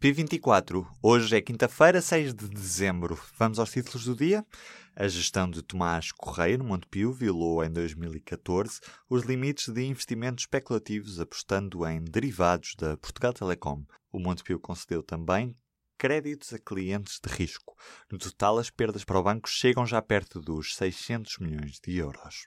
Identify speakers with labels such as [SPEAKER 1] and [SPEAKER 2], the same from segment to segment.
[SPEAKER 1] P24. Hoje é quinta-feira, 6 de dezembro. Vamos aos títulos do dia? A gestão de Tomás Correia no Montepio violou em 2014 os limites de investimentos especulativos apostando em derivados da Portugal Telecom. O Montepio concedeu também créditos a clientes de risco. No total, as perdas para o banco chegam já perto dos 600 milhões de euros.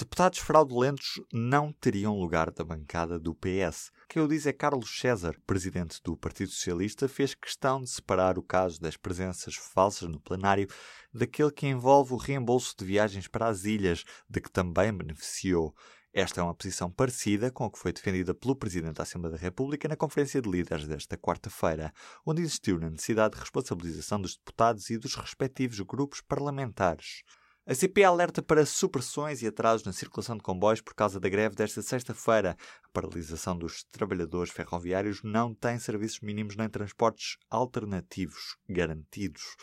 [SPEAKER 1] Deputados fraudulentos não teriam lugar da bancada do PS. Quem o diz é Carlos César, presidente do Partido Socialista, fez questão de separar o caso das presenças falsas no plenário daquele que envolve o reembolso de viagens para as ilhas, de que também beneficiou. Esta é uma posição parecida com a que foi defendida pelo Presidente da Assembleia da República na Conferência de Líderes desta quarta-feira, onde insistiu na necessidade de responsabilização dos deputados e dos respectivos grupos parlamentares. A CP alerta para supressões e atrasos na circulação de comboios por causa da greve desta sexta-feira. A paralisação dos trabalhadores ferroviários não tem serviços mínimos nem transportes alternativos garantidos.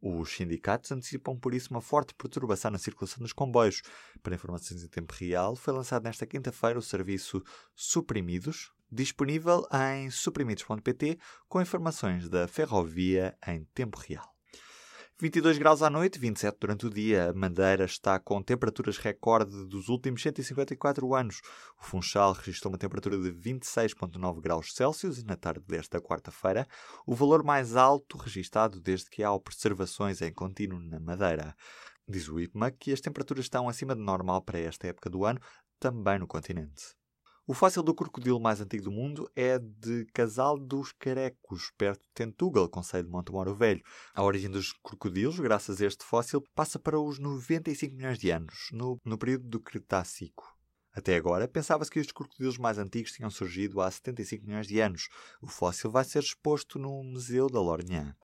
[SPEAKER 1] Os sindicatos antecipam por isso uma forte perturbação na circulação dos comboios. Para informações em tempo real, foi lançado nesta quinta-feira o serviço Suprimidos, disponível em suprimidos.pt com informações da ferrovia em tempo real. 22 graus à noite, 27 durante o dia. A Madeira está com temperaturas recorde dos últimos 154 anos. O Funchal registrou uma temperatura de 26,9 graus Celsius na tarde desta quarta-feira, o valor mais alto registado desde que há observações em contínuo na Madeira. Diz o IPMA que as temperaturas estão acima de normal para esta época do ano, também no continente. O fóssil do crocodilo mais antigo do mundo é de Casal dos Carecos, perto de Tentugal, Conselho de Montemoro Velho. A origem dos crocodilos, graças a este fóssil, passa para os 95 milhões de anos, no, no período do Cretácico. Até agora, pensava-se que os crocodilos mais antigos tinham surgido há 75 milhões de anos. O fóssil vai ser exposto no Museu da Lourinhã.